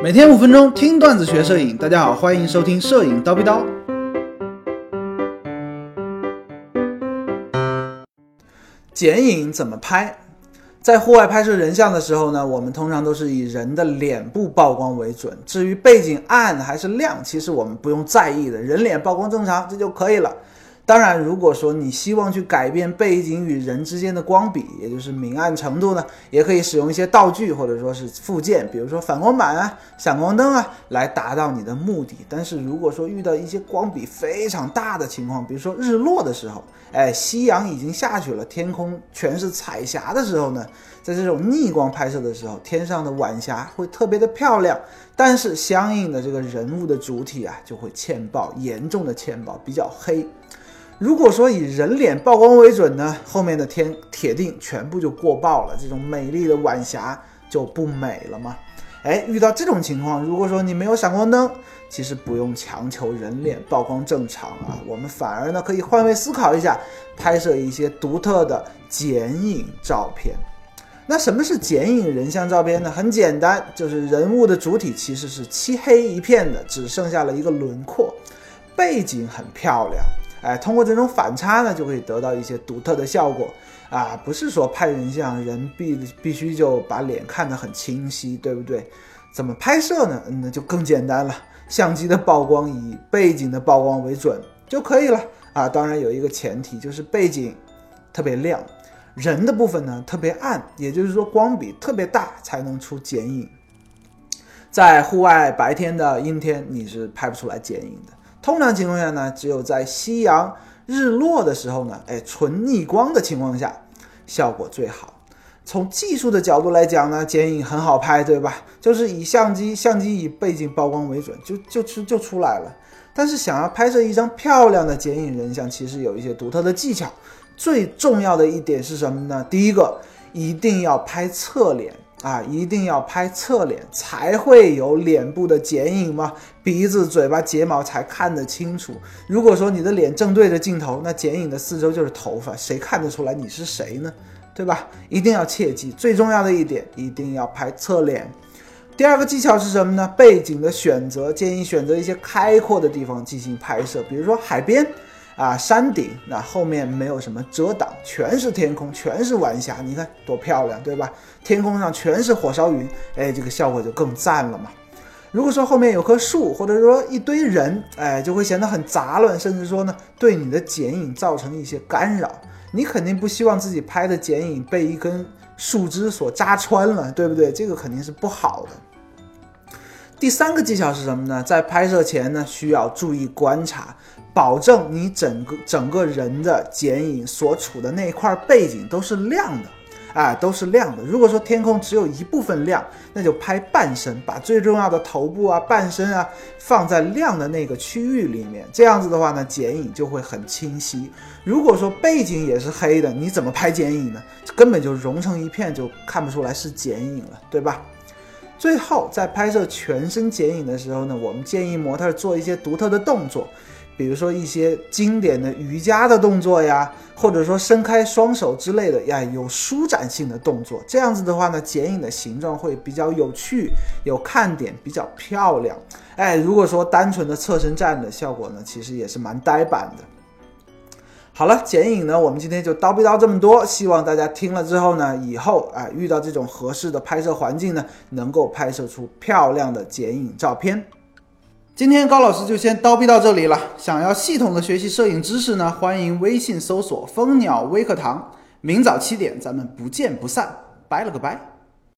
每天五分钟听段子学摄影，大家好，欢迎收听摄影刀逼刀。剪影怎么拍？在户外拍摄人像的时候呢，我们通常都是以人的脸部曝光为准。至于背景暗还是亮，其实我们不用在意的，人脸曝光正常，这就可以了。当然，如果说你希望去改变背景与人之间的光比，也就是明暗程度呢，也可以使用一些道具或者说是附件，比如说反光板啊、闪光灯啊，来达到你的目的。但是如果说遇到一些光比非常大的情况，比如说日落的时候，哎，夕阳已经下去了，天空全是彩霞的时候呢，在这种逆光拍摄的时候，天上的晚霞会特别的漂亮，但是相应的这个人物的主体啊就会欠曝，严重的欠曝，比较黑。如果说以人脸曝光为准呢，后面的天铁定全部就过曝了，这种美丽的晚霞就不美了吗？哎，遇到这种情况，如果说你没有闪光灯，其实不用强求人脸曝光正常啊，我们反而呢可以换位思考一下，拍摄一些独特的剪影照片。那什么是剪影人像照片呢？很简单，就是人物的主体其实是漆黑一片的，只剩下了一个轮廓，背景很漂亮。哎，通过这种反差呢，就可以得到一些独特的效果啊！不是说拍人像人必必须就把脸看得很清晰，对不对？怎么拍摄呢？那就更简单了，相机的曝光以背景的曝光为准就可以了啊！当然有一个前提，就是背景特别亮，人的部分呢特别暗，也就是说光比特别大才能出剪影。在户外白天的阴天，你是拍不出来剪影的。通常情况下呢，只有在夕阳日落的时候呢，哎，纯逆光的情况下，效果最好。从技术的角度来讲呢，剪影很好拍，对吧？就是以相机相机以背景曝光为准，就就出就出来了。但是想要拍摄一张漂亮的剪影人像，其实有一些独特的技巧。最重要的一点是什么呢？第一个，一定要拍侧脸。啊，一定要拍侧脸才会有脸部的剪影吗？鼻子、嘴巴、睫毛才看得清楚。如果说你的脸正对着镜头，那剪影的四周就是头发，谁看得出来你是谁呢？对吧？一定要切记，最重要的一点，一定要拍侧脸。第二个技巧是什么呢？背景的选择，建议选择一些开阔的地方进行拍摄，比如说海边。啊，山顶那后面没有什么遮挡，全是天空，全是晚霞，你看多漂亮，对吧？天空上全是火烧云，哎，这个效果就更赞了嘛。如果说后面有棵树，或者说一堆人，哎，就会显得很杂乱，甚至说呢，对你的剪影造成一些干扰。你肯定不希望自己拍的剪影被一根树枝所扎穿了，对不对？这个肯定是不好的。第三个技巧是什么呢？在拍摄前呢，需要注意观察。保证你整个整个人的剪影所处的那块背景都是亮的，啊，都是亮的。如果说天空只有一部分亮，那就拍半身，把最重要的头部啊、半身啊放在亮的那个区域里面。这样子的话呢，剪影就会很清晰。如果说背景也是黑的，你怎么拍剪影呢？根本就融成一片，就看不出来是剪影了，对吧？最后在拍摄全身剪影的时候呢，我们建议模特做一些独特的动作。比如说一些经典的瑜伽的动作呀，或者说伸开双手之类的呀，有舒展性的动作，这样子的话呢，剪影的形状会比较有趣、有看点，比较漂亮。哎，如果说单纯的侧身站的效果呢，其实也是蛮呆板的。好了，剪影呢，我们今天就叨逼叨这么多，希望大家听了之后呢，以后啊遇到这种合适的拍摄环境呢，能够拍摄出漂亮的剪影照片。今天高老师就先叨逼到这里了。想要系统的学习摄影知识呢，欢迎微信搜索蜂鸟微课堂。明早七点，咱们不见不散。拜了个拜。